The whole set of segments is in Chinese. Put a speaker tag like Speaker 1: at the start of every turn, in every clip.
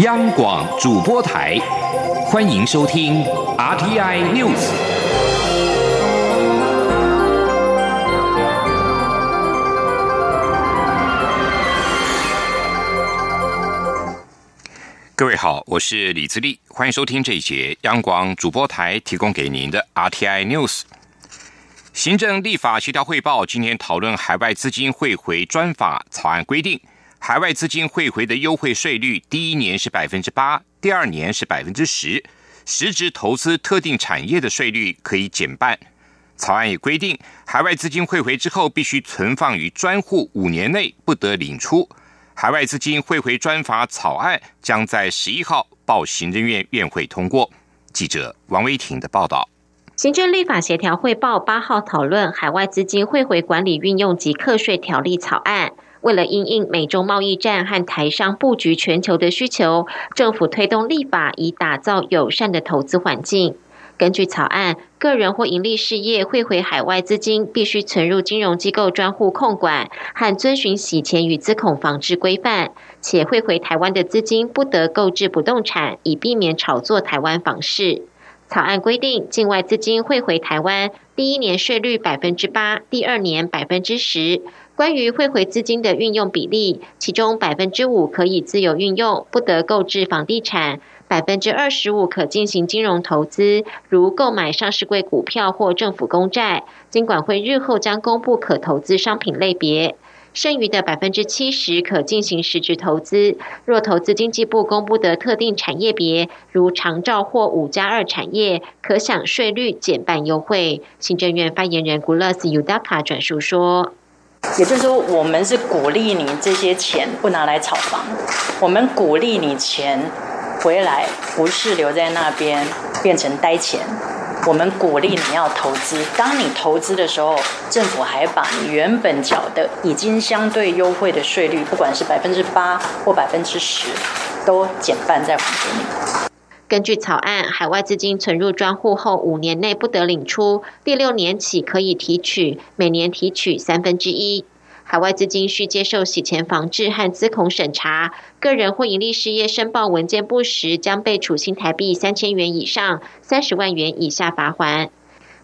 Speaker 1: 央广主播台，欢迎收听 RTI News。各位好，我是李自立，欢迎收听这一节央广主播台提供给您的 RTI News。行政立法协调汇报今天讨论海外资金汇回专法草案规定。海外资金汇回的优惠税率，第一年是百分之八，第二年是百分之十。实质投资特定产业的税率可以减半。草案也规定，海外资金汇回之后，必须存放于专户五年内，不得领出。海外资金汇回专法草案将在十一号报行政院院会通过。记者王威婷的报道。
Speaker 2: 行政立法协调汇报八号讨论海外资金汇回管理运用及课税条例草案。为了因应美中贸易战和台商布局全球的需求，政府推动立法以打造友善的投资环境。根据草案，个人或盈利事业汇回海外资金，必须存入金融机构专户控管和遵循洗钱与资恐防治规范，且汇回台湾的资金不得购置不动产，以避免炒作台湾房市。草案规定，境外资金汇回台湾，第一年税率百分之八，第二年百分之十。关于汇回资金的运用比例，其中百分之五可以自由运用，不得购置房地产；百分之二十五可进行金融投资，如购买上市柜股票或政府公债。金管会日后将公布可投资商品类别。剩余的百分之七十可进行实质投资。若投资经济部公布的特定产业别，如长照或五加二产业，可享税率减半优惠。行政院发言人古勒斯尤达卡转述说。
Speaker 3: 也就是说，我们是鼓励你这些钱不拿来炒房，我们鼓励你钱回来不是留在那边变成呆钱，我们鼓励你要投资。当你投资的时候，政府还把你原本缴的已经相对优惠的税率，不管是百分之八或百分之十，都减半再还给你。
Speaker 2: 根据草案，海外资金存入专户后五年内不得领出，第六年起可以提取，每年提取三分之一。海外资金需接受洗钱防治和资恐审查，个人或盈利事业申报文件不实，将被处新台币三千元以上三十万元以下罚款。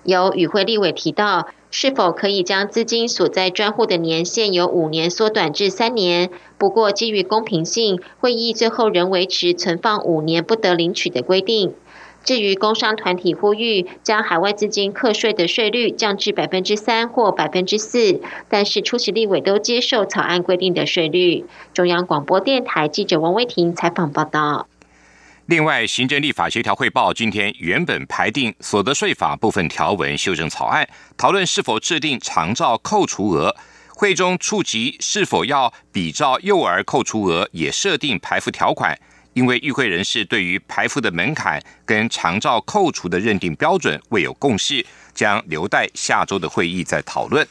Speaker 2: 有与会立委提到。是否可以将资金所在专户的年限由五年缩短至三年？不过，基于公平性，会议最后仍维持存放五年不得领取的规定。至于工商团体呼吁将海外资金课税的税率降至百分之三或百分之四，但是出席立委都接受草案规定的税率。中央广播电台记者王威婷采访报道。
Speaker 1: 另外，行政立法协调汇报今天原本排定所得税法部分条文修正草案，讨论是否制定长照扣除额。会中触及是否要比照幼儿扣除额，也设定排付条款。因为与会人士对于排付的门槛跟长照扣除的认定标准未有共识，将留待下周的会议再讨论。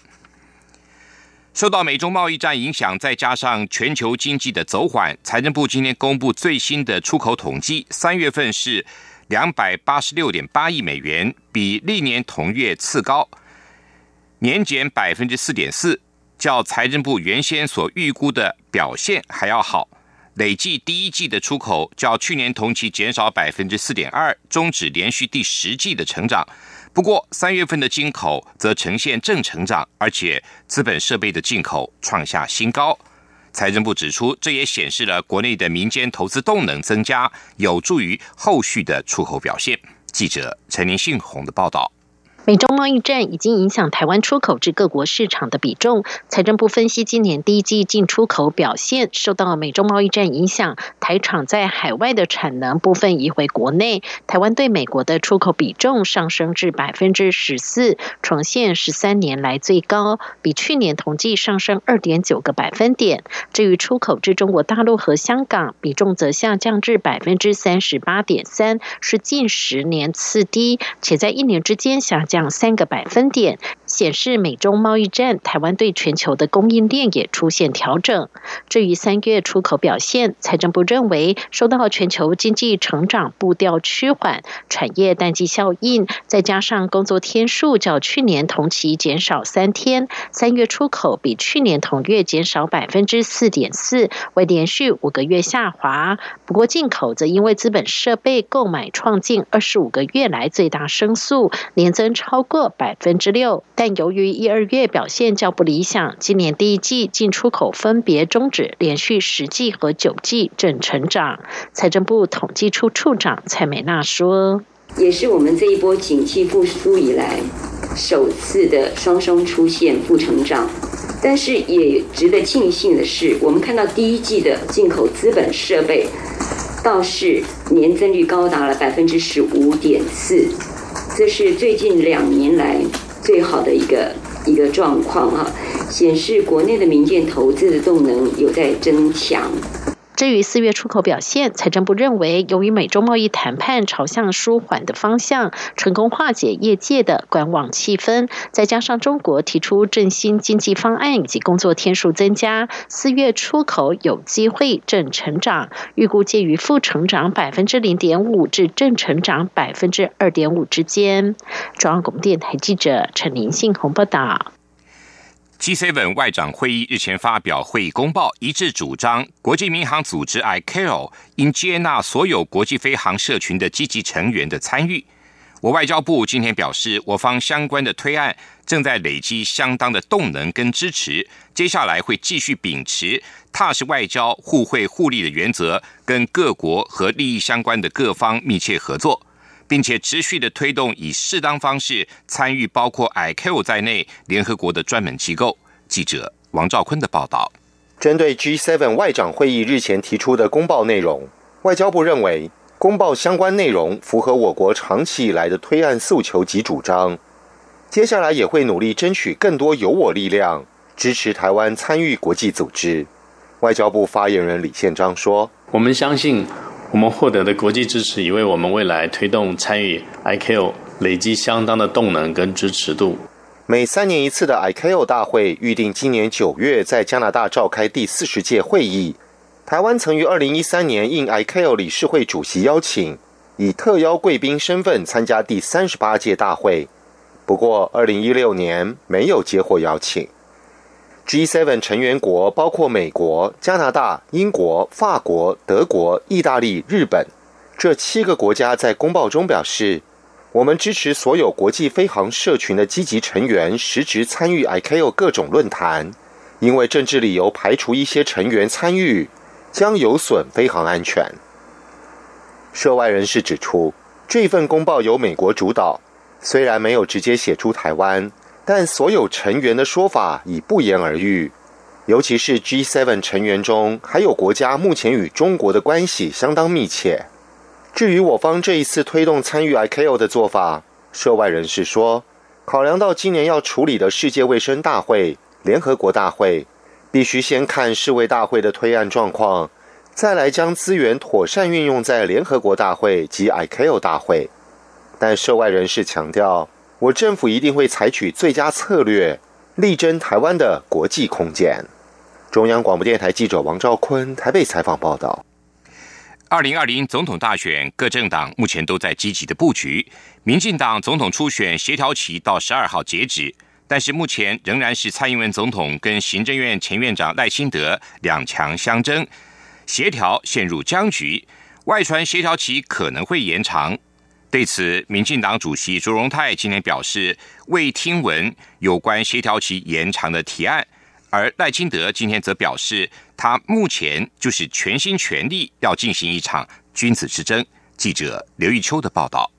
Speaker 1: 受到美中贸易战影响，再加上全球经济的走缓，财政部今天公布最新的出口统计，三月份是两百八十六点八亿美元，比历年同月次高，年减百分之四点四，较财政部原先所预估的表现还要好。累计第一季的出口较去年同期减少百分之四点二，终止连续第十季的成长。不过，三月份的进口则呈现正成长，而且资本设备的进口创下新高。财政部指出，这也显示了国内的民间投资动能增加，有助于后续的出口表现。记者陈林信宏的报道。
Speaker 2: 美中贸易战已经影响台湾出口至各国市场的比重。财政部分析，今年第一季进出口表现受到美中贸易战影响，台厂在海外的产能部分移回国内，台湾对美国的出口比重上升至百分之十四，重现十三年来最高，比去年同季上升二点九个百分点。至于出口至中国大陆和香港，比重则下降至百分之三十八点三，是近十年次低，且在一年之间下。降三个百分点，
Speaker 4: 显示美中贸易战，台湾对全球的供应链也出现调整。至于三月出口表现，财政部认为受到全球经济成长步调趋缓、产业淡季效应，再加上工作天数较去年同期减少三天，三月出口比去年同月减少百分之四点四，为连续五个月下滑。不过进口则因为资本设备购买创近二十五个月来最大升速，年增超过百分之六。但由于一二月表现较不理想，今年第一季进出口分别终止连续十季和九季正成长。财政部统计处处长蔡美娜说：“
Speaker 5: 也是我们这一波景气复苏以来首次的双双出现负成长。但是也值得庆幸的是，我们看到第一季的进口资本设备倒是年增率高达了百分之十五点四，这是最近两年来。”最好的一个一个状况啊，显示国内的民间投资的动能有在增强。
Speaker 4: 至于四月出口表现，财政部认为，由于美中贸易谈判朝向舒缓的方向，成功化解业界的观望气氛，再加上中国提出振兴经济方案以及工作天数增加，四月出口有机会正成长，预估介于负成长百分之零点五至正成长百分之二点五之间。中央广播电台记者陈林信宏报道。
Speaker 1: G7 外长会议日前发表会议公报，一致主张国际民航组织 ICAO 应接纳所有国际飞航社群的积极成员的参与。我外交部今天表示，我方相关的推案正在累积相当的动能跟支持，接下来会继续秉持踏实外交、互惠互利的原则，跟各国和利益相关的各方密切合作。并且持续的推动以适当方式参与包括 ICAO 在内联合国的专门机构。记者王兆坤的报道。
Speaker 6: 针对 G7 外长会议日前提出的公报内容，外交部认为公报相关内容符合我国长期以来的推案诉求及主张。接下来也会努力争取更多有我力量，支持台湾参与国际组织。外交部发言人李宪章说：“
Speaker 7: 我们相信。”我们获得的国际支持，已为我们未来推动参与 ICAO 累积相当的动能跟支持度。
Speaker 6: 每三年一次的 ICAO 大会预定今年九月在加拿大召开第四十届会议。台湾曾于二零一三年应 ICAO 理事会主席邀请，以特邀贵宾身份参加第三十八届大会。不过，二零一六年没有接获邀请。G7 成员国包括美国、加拿大、英国、法国、德国、意大利、日本这七个国家在公报中表示，我们支持所有国际飞航社群的积极成员实质参与 ICAO 各种论坛，因为政治理由排除一些成员参与，将有损飞航安全。涉外人士指出，这份公报由美国主导，虽然没有直接写出台湾。但所有成员的说法已不言而喻，尤其是 G7 成员中还有国家目前与中国的关系相当密切。至于我方这一次推动参与 ICAO 的做法，涉外人士说，考量到今年要处理的世界卫生大会、联合国大会，必须先看世卫大会的推案状况，再来将资源妥善运用在联合国大会及 ICAO 大会。但涉外人士强调。我政府一定会采取最佳策略，力争台湾的国际空间。中央广播电台记者王兆坤台北采访报道。
Speaker 1: 二零二零总统大选，各政党目前都在积极的布局。民进党总统初选协调期到十二号截止，但是目前仍然是蔡英文总统跟行政院前院长赖清德两强相争，协调陷入僵局。外传协调期可能会延长。对此，民进党主席卓荣泰今天表示未听闻有关协调期延长的提案，而赖清德今天则表示，他目前就是全心全力要进行一场君子之争。记者刘玉秋的报道。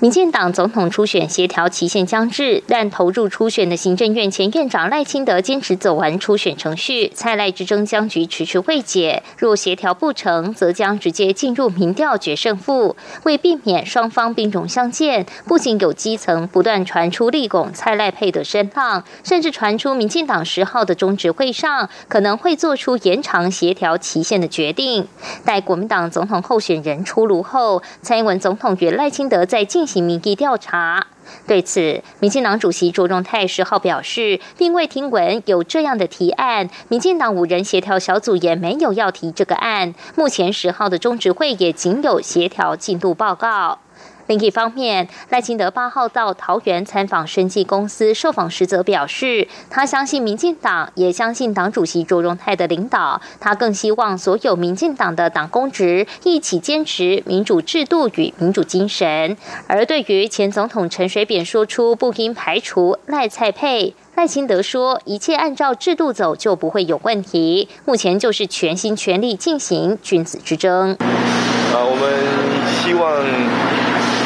Speaker 8: 民进党总统初选协调期限将至，但投入初选的行政院前院长赖清德坚持走完初选程序，蔡赖之争僵局迟迟未解。若协调不成，则将直接进入民调决胜负。为避免双方兵戎相见，不仅有基层不断传出立拱蔡赖配的声浪，甚至传出民进党十号的中执会上可能会做出延长协调期限的决定。待国民党总统候选人出炉后，蔡英文总统与赖清德在进进行民意调查。对此，民进党主席卓荣泰十号表示，并未听闻有这样的提案。民进党五人协调小组也没有要提这个案。目前十号的中执会也仅有协调进度报告。另一方面，赖清德八号到桃园参访生技公司，受访时则表示，他相信民进党，也相信党主席卓荣泰的领导。他更希望所有民进党的党公职一起坚持民主制度与民主精神。而对于前总统陈水扁说出不应排除赖蔡配，赖清德说一切按照制度走就不会有问题。目前就是全心全力进行君子之争。
Speaker 9: 啊，我们希望。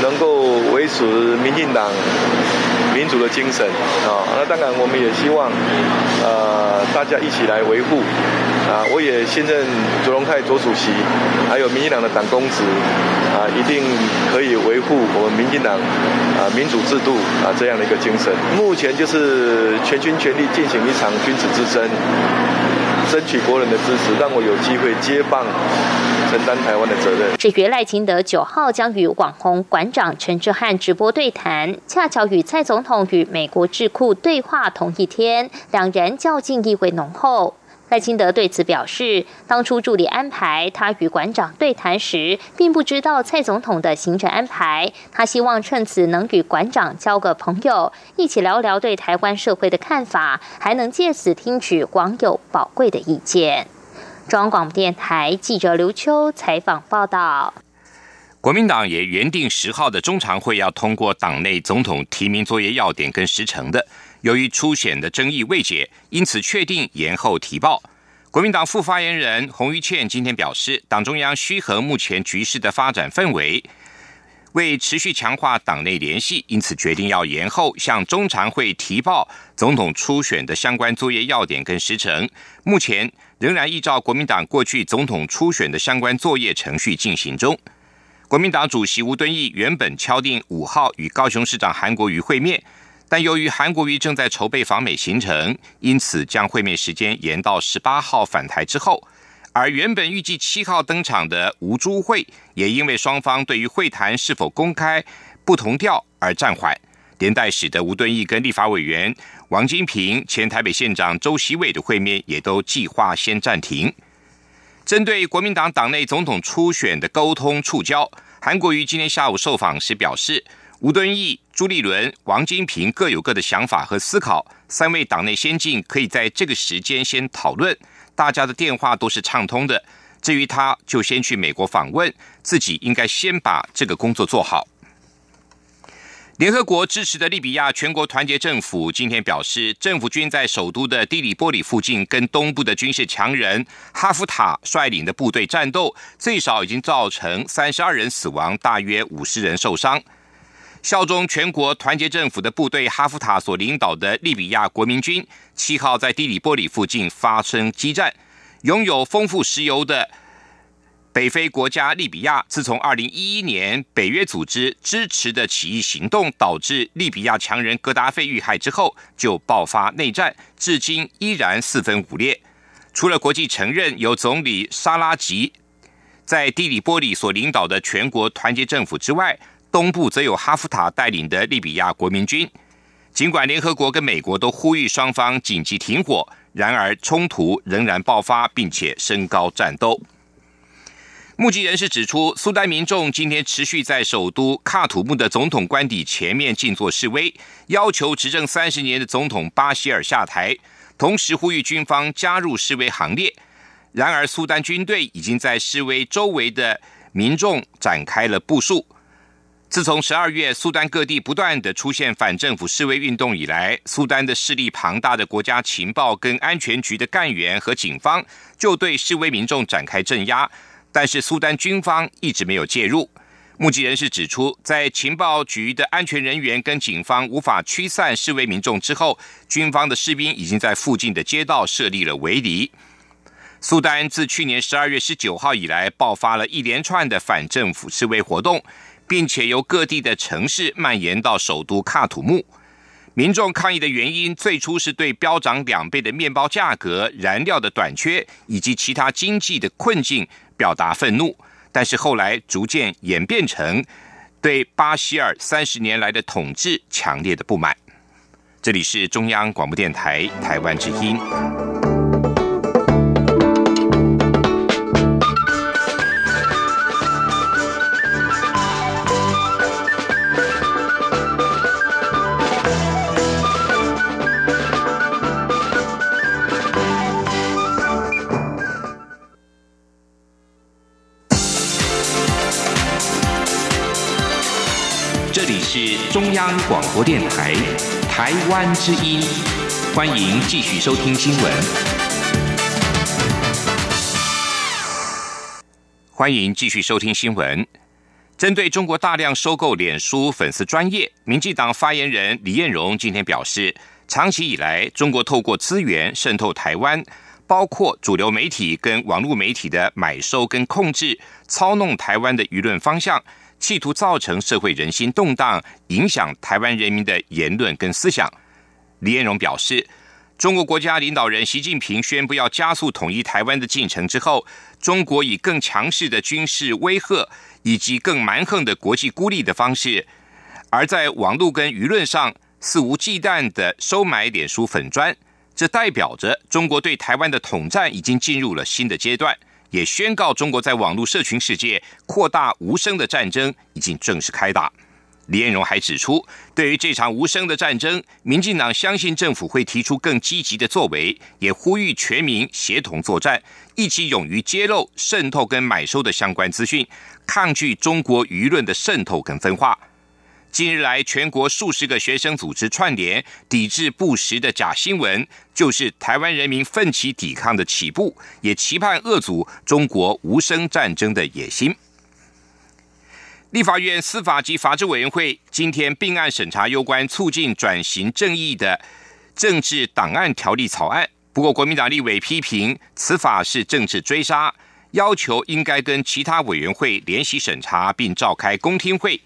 Speaker 9: 能够维持民进党民主的精神啊，那当然我们也希望，呃，大家一起来维护啊。我也信任卓荣泰卓主席，还有民进党的党公职啊，一定可以维护我们民进党啊民主制度啊这样的一个精神。目前就是全心全力进行一场君子之争。争取国人的支持，让我有机会接棒承担台湾的责任。
Speaker 8: 至于赖清德九号将与网红馆长陈志汉直播对谈，恰巧与蔡总统与美国智库对话同一天，两人较劲意味浓厚。赖清德对此表示，当初助理安排他与馆长对谈时，并不知道蔡总统的行程安排。他希望趁此能与馆长交个朋友，一起聊聊对台湾社会的看法，还能借此听取网友宝贵的意见。中央广播电台记者刘秋采访报道。
Speaker 1: 国民党也原定十号的中常会要通过党内总统提名作业要点跟时程的。由于初选的争议未解，因此确定延后提报。国民党副发言人洪玉倩今天表示，党中央需和目前局势的发展氛围，为持续强化党内联系，因此决定要延后向中常会提报总统初选的相关作业要点跟时程。目前仍然依照国民党过去总统初选的相关作业程序进行中。国民党主席吴敦义原本敲定五号与高雄市长韩国瑜会面。但由于韩国瑜正在筹备访美行程，因此将会面时间延到十八号返台之后。而原本预计七号登场的吴朱会，也因为双方对于会谈是否公开不同调而暂缓，连带使得吴敦义跟立法委员王金平、前台北县长周锡伟的会面也都计划先暂停。针对国民党党内总统初选的沟通触礁，韩国瑜今天下午受访时表示。吴敦义、朱立伦、王金平各有各的想法和思考，三位党内先进可以在这个时间先讨论，大家的电话都是畅通的。至于他，就先去美国访问，自己应该先把这个工作做好。联合国支持的利比亚全国团结政府今天表示，政府军在首都的蒂里波里附近跟东部的军事强人哈夫塔率领的部队战斗，最少已经造成三十二人死亡，大约五十人受伤。效忠全国团结政府的部队哈夫塔所领导的利比亚国民军，七号在蒂里波里附近发生激战。拥有丰富石油的北非国家利比亚，自从二零一一年北约组织支持的起义行动导致利比亚强人格达费遇害之后，就爆发内战，至今依然四分五裂。除了国际承认由总理沙拉吉在地里波里所领导的全国团结政府之外，东部则有哈夫塔带领的利比亚国民军。尽管联合国跟美国都呼吁双方紧急停火，然而冲突仍然爆发，并且升高战斗。目击人士指出，苏丹民众今天持续在首都喀土穆的总统官邸前面静坐示威，要求执政三十年的总统巴希尔下台，同时呼吁军方加入示威行列。然而，苏丹军队已经在示威周围的民众展开了部署。自从十二月，苏丹各地不断的出现反政府示威运动以来，苏丹的势力庞大的国家情报跟安全局的干员和警方就对示威民众展开镇压，但是苏丹军方一直没有介入。目击人士指出，在情报局的安全人员跟警方无法驱散示威民众之后，军方的士兵已经在附近的街道设立了围篱。苏丹自去年十二月十九号以来，爆发了一连串的反政府示威活动。并且由各地的城市蔓延到首都喀土穆。民众抗议的原因最初是对飙涨两倍的面包价格、燃料的短缺以及其他经济的困境表达愤怒，但是后来逐渐演变成对巴希尔三十年来的统治强烈的不满。这里是中央广播电台台湾之音。是中央广播电台台湾之音，欢迎继续收听新闻。欢迎继续收听新闻。针对中国大量收购脸书粉丝专业，民进党发言人李彦荣今天表示，长期以来，中国透过资源渗透台湾，包括主流媒体跟网络媒体的买收跟控制，操弄台湾的舆论方向。企图造成社会人心动荡，影响台湾人民的言论跟思想。李彦荣表示，中国国家领导人习近平宣布要加速统一台湾的进程之后，中国以更强势的军事威吓以及更蛮横的国际孤立的方式，而在网络跟舆论上肆无忌惮的收买脸书粉砖，这代表着中国对台湾的统战已经进入了新的阶段。也宣告，中国在网络社群世界扩大无声的战争已经正式开打。李彦荣还指出，对于这场无声的战争，民进党相信政府会提出更积极的作为，也呼吁全民协同作战，一起勇于揭露渗透跟买收的相关资讯，抗拒中国舆论的渗透跟分化。近日来，全国数十个学生组织串联抵制不实的假新闻，就是台湾人民奋起抵抗的起步，也期盼遏阻中国无声战争的野心。立法院司法及法制委员会今天并案审查有关促进转型正义的政治档案条例草案，不过国民党立委批评此法是政治追杀，要求应该跟其他委员会联席审查，并召开公听会。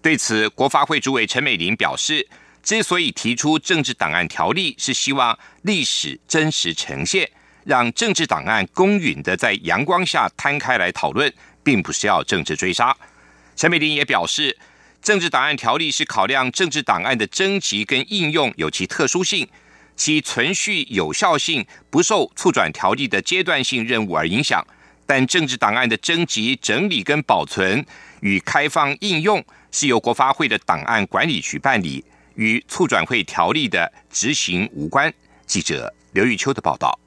Speaker 1: 对此，国发会主委陈美玲表示，之所以提出政治档案条例，是希望历史真实呈现，让政治档案公允的在阳光下摊开来讨论，并不是要政治追杀。陈美玲也表示，政治档案条例是考量政治档案的征集跟应用有其特殊性，其存续有效性不受促转条例的阶段性任务而影响，但政治档案的征集、整理跟保存与开放应用。是由国发会的档案管理局办理，与促转会条例的执行无关。记者刘玉秋的报道。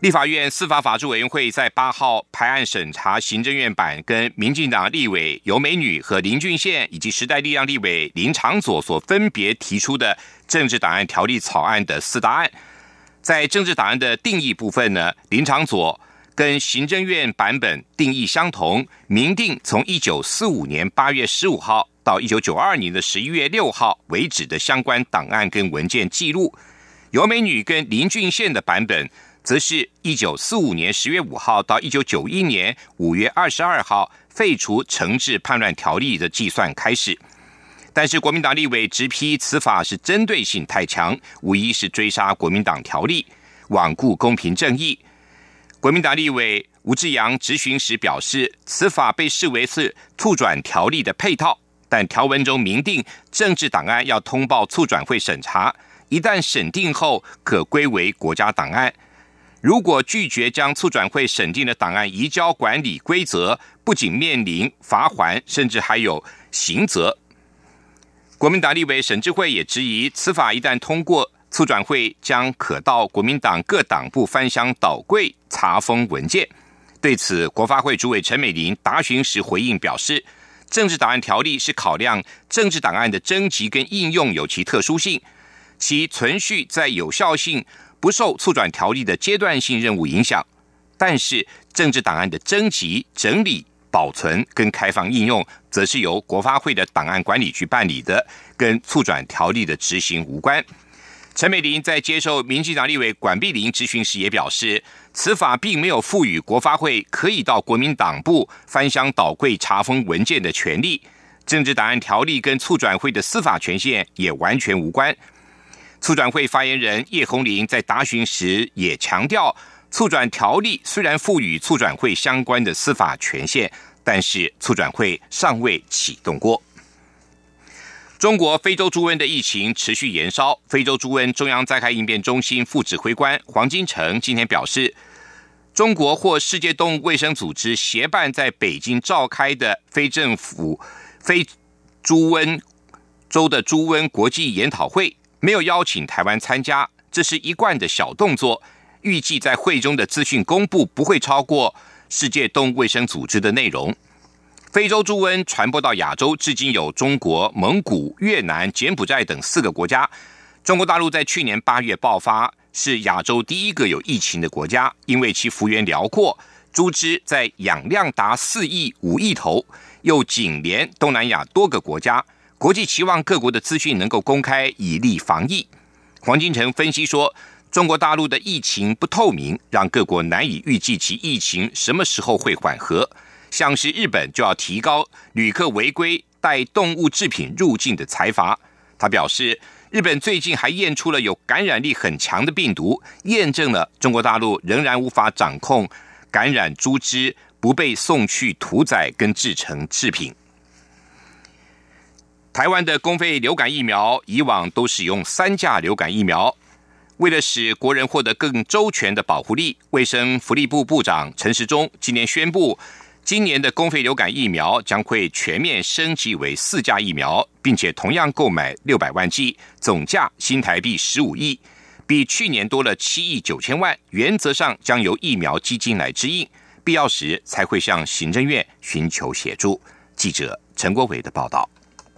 Speaker 1: 立法院司法法制委员会在八号排案审查行政院版跟民进党立委尤美女和林俊宪以及时代力量立委林长佐所分别提出的政治档案条例草案的四大案。在政治档案的定义部分呢，林长佐。跟行政院版本定义相同，明定从一九四五年八月十五号到一九九二年的十一月六号为止的相关档案跟文件记录。尤美女跟林俊宪的版本，则是一九四五年十月五号到一九九一年五月二十二号废除惩治叛乱条例的计算开始。但是国民党立委直批此法是针对性太强，无疑是追杀国民党条例，罔顾公平正义。国民党立委吴志阳质询时表示，此法被视为是促转条例的配套，但条文中明定政治档案要通报促转会审查，一旦审定后可归为国家档案。如果拒绝将促转会审定的档案移交管理规则，不仅面临罚款，甚至还有刑责。国民党立委沈志慧也质疑，此法一旦通过。促转会将可到国民党各党部翻箱倒柜查封文件。对此，国发会主委陈美玲答询时回应表示，政治档案条例是考量政治档案的征集跟应用有其特殊性，其存续在有效性不受促转条例的阶段性任务影响。但是，政治档案的征集、整理、保存跟开放应用，则是由国发会的档案管理局办理的，跟促转条例的执行无关。陈美玲在接受民进党立委管碧玲质询时也表示，此法并没有赋予国发会可以到国民党部翻箱倒柜查封文件的权利，政治档案条例跟促转会的司法权限也完全无关。促转会发言人叶红林在答询时也强调，促转条例虽然赋予促转会相关的司法权限，但是促转会尚未启动过。中国非洲猪瘟的疫情持续延烧，非洲猪瘟中央灾害应变中心副指挥官黄金城今天表示，中国或世界动物卫生组织协办在北京召开的非政府非猪瘟州的猪瘟国际研讨会，没有邀请台湾参加，这是一贯的小动作。预计在会中的资讯公布不会超过世界动物卫生组织的内容。非洲猪瘟传播到亚洲，至今有中国、蒙古、越南、柬埔寨等四个国家。中国大陆在去年八月爆发，是亚洲第一个有疫情的国家，因为其幅员辽阔，猪只在养量达四亿五亿头，又紧连东南亚多个国家。国际期望各国的资讯能够公开，以利防疫。黄金城分析说，中国大陆的疫情不透明，让各国难以预计其疫情什么时候会缓和。像是日本就要提高旅客违规带动物制品入境的财罚。他表示，日本最近还验出了有感染力很强的病毒，验证了中国大陆仍然无法掌控感染猪只不被送去屠宰跟制成制品。台湾的公费流感疫苗以往都使用三价流感疫苗，为了使国人获得更周全的保护力，卫生福利部部长陈时中今年宣布。今年的公费流感疫苗将会全面升级为四价疫苗，并且同样购买六百万剂，总价新台币十五亿，比去年多了七亿九千万。原则上将由疫苗基金来支应，必要时才会向行政院寻求协助。记者陈国伟的报道。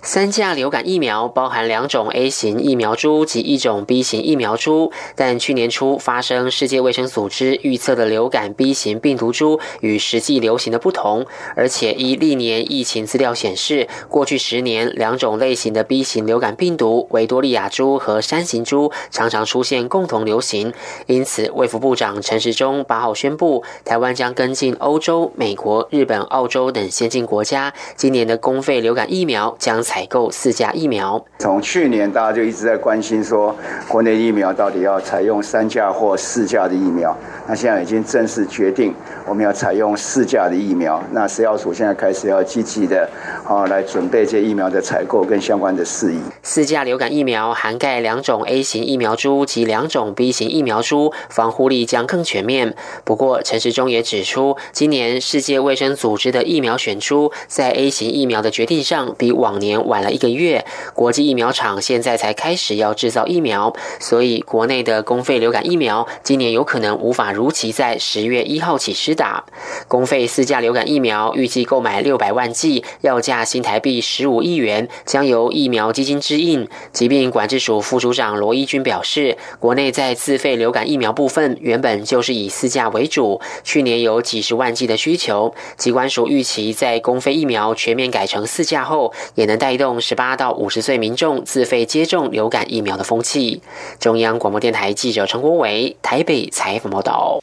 Speaker 10: 三价流感疫苗包含两种 A 型疫苗株及一种 B 型疫苗株，但去年初发生世界卫生组织预测的流感 B 型病毒株与实际流行的不同，而且依历年疫情资料显示，过去十年两种类型的 B 型流感病毒维多利亚株和山形株常常出现共同流行，因此卫福部长陈时中八号宣布，台湾将跟进欧洲、美国、日本、澳洲等先进国家，今年的公费流感疫苗将。采购四价疫苗，
Speaker 11: 从去年大家就一直在关心说，国内疫苗到底要采用三价或四价的疫苗。那现在已经正式决定，我们要采用四价的疫苗。那食药署现在开始要积极的，啊，来准备这疫苗的采购跟相关的事宜。
Speaker 10: 四价流感疫苗涵盖两种 A 型疫苗株及两种 B 型疫苗株，防护力将更全面。不过，陈时中也指出，今年世界卫生组织的疫苗选出，在 A 型疫苗的决定上比往年晚了一个月。国际疫苗厂现在才开始要制造疫苗，所以国内的公费流感疫苗今年有可能无法。如期在十月一号起施打，公费四价流感疫苗预计购买六百万剂，要价新台币十五亿元，将由疫苗基金支应。疾病管制署副署长罗一军表示，国内在自费流感疫苗部分原本就是以四价为主，去年有几十万剂的需求，机关署预期在公费疫苗全面改成四价后，也能带推动十八到五十岁民众自费接种流感疫苗的风气。中央广播电台记者陈国伟台北采访报道。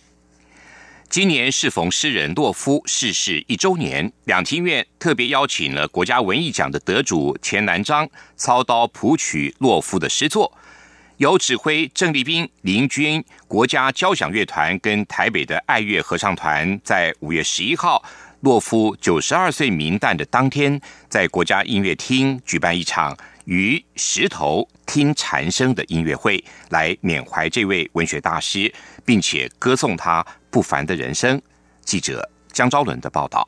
Speaker 1: 今年适逢诗人洛夫逝世一周年，两厅院特别邀请了国家文艺奖的得主钱南章操刀谱曲洛夫的诗作，由指挥郑立斌、林军国家交响乐团跟台北的爱乐合唱团，在五月十一号洛夫九十二岁冥诞的当天，在国家音乐厅举办一场于石头听蝉声的音乐会，来缅怀这位文学大师，并且歌颂他。不凡的人生，记者江昭伦的报道。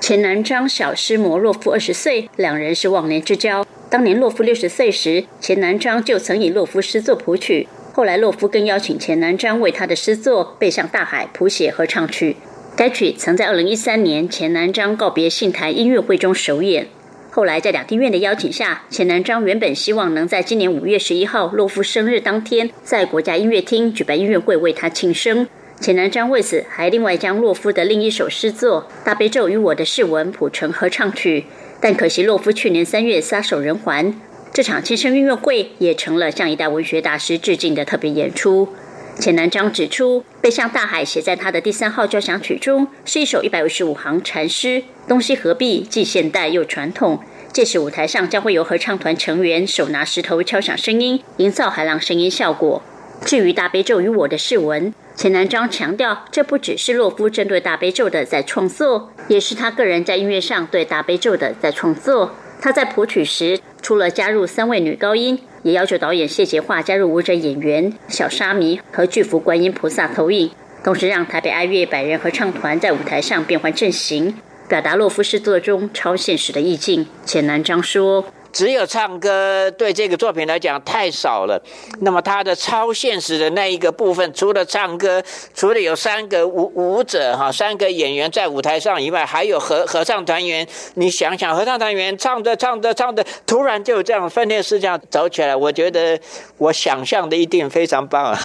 Speaker 12: 钱南章小诗模洛夫二十岁，两人是忘年之交。当年洛夫六十岁时，钱南章就曾以洛夫诗作谱曲。后来洛夫更邀请钱南章为他的诗作《背向大海》谱写合唱曲。该曲曾在二零一三年钱南章告别信台音乐会中首演。后来在两厅院的邀请下，钱南章原本希望能在今年五月十一号洛夫生日当天，在国家音乐厅举办音乐会为他庆生。钱南章为此还另外将洛夫的另一首诗作《大悲咒与我的释文》谱成合唱曲，但可惜洛夫去年三月撒手人寰。这场庆生音乐会也成了向一代文学大师致敬的特别演出。钱南章指出，《背向大海》写在他的第三号交响曲中，是一首一百五十五行禅诗，东西合璧，既现代又传统。届时舞台上将会由合唱团成员手拿石头敲响声音，营造海浪声音效果。至于《大悲咒与我的释文》。钱南章强调，这不只是洛夫针对大悲咒的在创作，也是他个人在音乐上对大悲咒的在创作。他在谱曲时，除了加入三位女高音，也要求导演谢杰化加入舞者演员小沙弥和巨幅观音菩萨投影，同时让台北爱乐百人合唱团在舞台上变换阵型，表达洛夫诗作中超现实的意境。钱南章说。
Speaker 13: 只有唱歌对这个作品来讲太少了。那么它的超现实的那一个部分，除了唱歌，除了有三个舞舞者哈，三个演员在舞台上以外，还有合合唱团员。你想想，合唱团员唱着唱着唱着，突然就这样分裂式这样走起来，我觉得我想象的一定非常棒啊！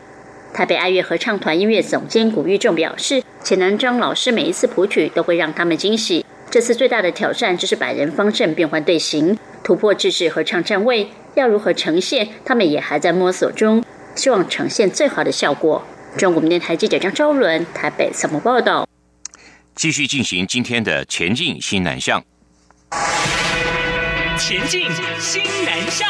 Speaker 12: 台北爱乐合唱团音乐总监古玉仲表示，钱南章老师每一次谱曲都会让他们惊喜。这次最大的挑战就是百人方阵变换队形。突破制式合唱站位要如何呈现？他们也还在摸索中，希望呈现最好的效果。中国电台记者张昭伦台北怎么报道。
Speaker 1: 继续进行今天的前进新南向。前进新南向。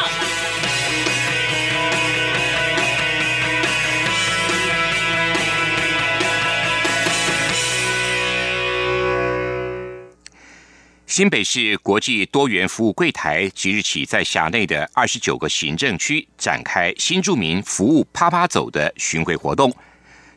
Speaker 1: 新北市国际多元服务柜台即日起在辖内的二十九个行政区展开新住民服务啪啪走的巡回活动。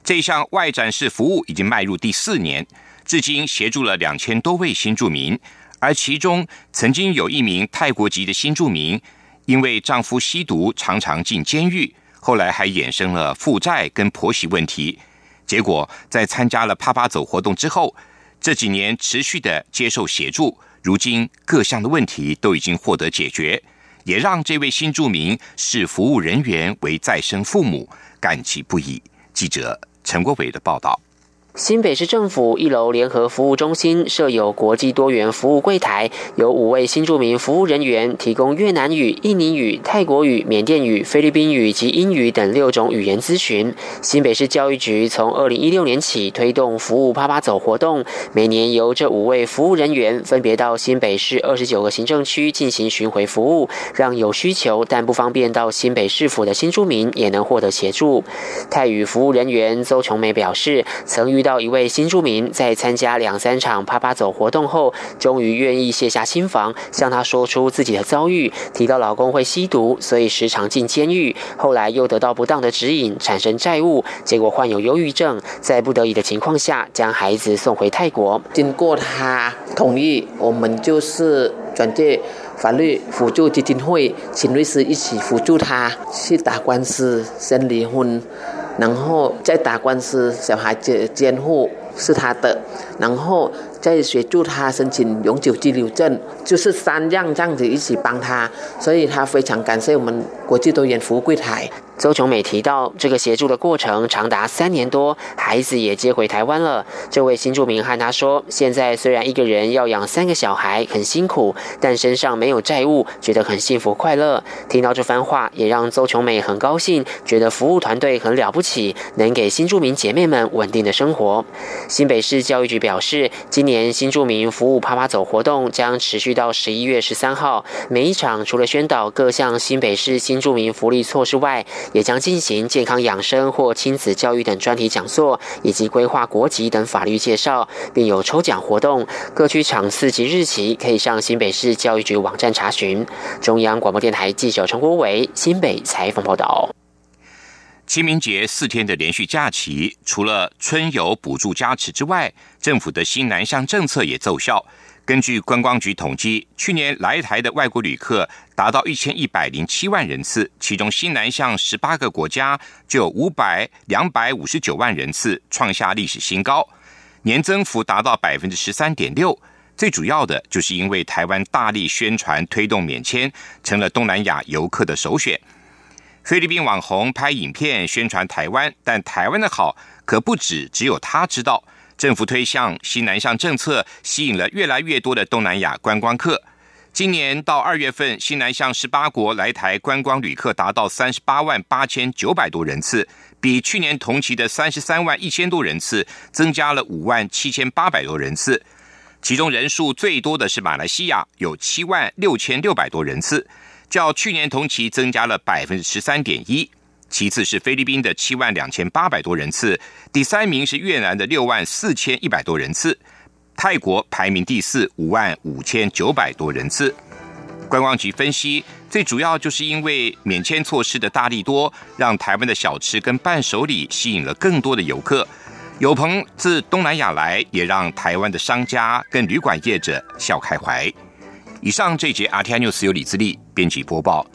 Speaker 1: 这项外展示服务已经迈入第四年，至今协助了两千多位新住民，而其中曾经有一名泰国籍的新住民，因为丈夫吸毒常常进监狱，后来还衍生了负债跟婆媳问题。结果在参加了啪啪走活动之后，这几年持续的接受协助。如今各项的问题都已经获得解决，也让这位新住民视服务人员为再生父母，感激不已。记者陈国伟的报道。
Speaker 10: 新北市政府一楼联合服务中心设有国际多元服务柜台，有五位新住民服务人员提供越南语、印尼语、泰国语、缅甸语、菲律宾语及英语等六种语言咨询。新北市教育局从二零一六年起推动服务“啪啪走”活动，每年由这五位服务人员分别到新北市二十九个行政区进行巡回服务，让有需求但不方便到新北市府的新住民也能获得协助。泰语服务人员邹琼梅表示，曾遇。遇到一位新住民，在参加两三场啪啪走活动后，终于愿意卸下心防，向他说出自己的遭遇，提到老公会吸毒，所以时常进监狱，后来又得到不当的指引，产生债务，结果患有忧郁症，在不得已的情况下，将孩子送回泰国。
Speaker 14: 经过他同意，我们就是转介法律辅助基金会，请律师一起辅助他去打官司，先离婚。然后再打官司，小孩子监护是他的，然后再协助他申请永久居留证，就是三样这样子一起帮他，所以他非常感谢我们国际多元服务柜台。
Speaker 10: 邹琼美提到，这个协助的过程长达三年多，孩子也接回台湾了。这位新住民和他说，现在虽然一个人要养三个小孩很辛苦，但身上没有债务，觉得很幸福快乐。听到这番话，也让邹琼美很高兴，觉得服务团队很了不起，能给新住民姐妹们稳定的生活。新北市教育局表示，今年年新住民服务趴趴走活动将持续到十一月十三号，每一场除了宣导各项新北市新住民福利措施外，也将进行健康养生或亲子教育等专题讲座，以及规划国籍等法律介绍，并有抽奖活动。各区场次及日期可以上新北市教育局网站查询。中央广播电台记者陈国伟新北采访报道。
Speaker 1: 清明节四天的连续假期，除了春游补助加持之外，政府的新南向政策也奏效。根据观光局统计，去年来台的外国旅客达到一千一百零七万人次，其中新南向十八个国家就有五百两百五十九万人次，创下历史新高，年增幅达到百分之十三点六。最主要的就是因为台湾大力宣传推动免签，成了东南亚游客的首选。菲律宾网红拍影片宣传台湾，但台湾的好可不止只有他知道。政府推向西南向政策，吸引了越来越多的东南亚观光客。今年到二月份，西南向十八国来台观光旅客达到三十八万八千九百多人次，比去年同期的三十三万一千多人次增加了五万七千八百多人次。其中人数最多的是马来西亚，有七万六千六百多人次，较去年同期增加了百分之十三点一。其次是菲律宾的七万两千八百多人次，第三名是越南的六万四千一百多人次，泰国排名第四，五万五千九百多人次。观光局分析，最主要就是因为免签措施的大力多，让台湾的小吃跟伴手礼吸引了更多的游客。有朋自东南亚来，也让台湾的商家跟旅馆业者笑开怀。以上这节 RTI News 由李自力编辑播报。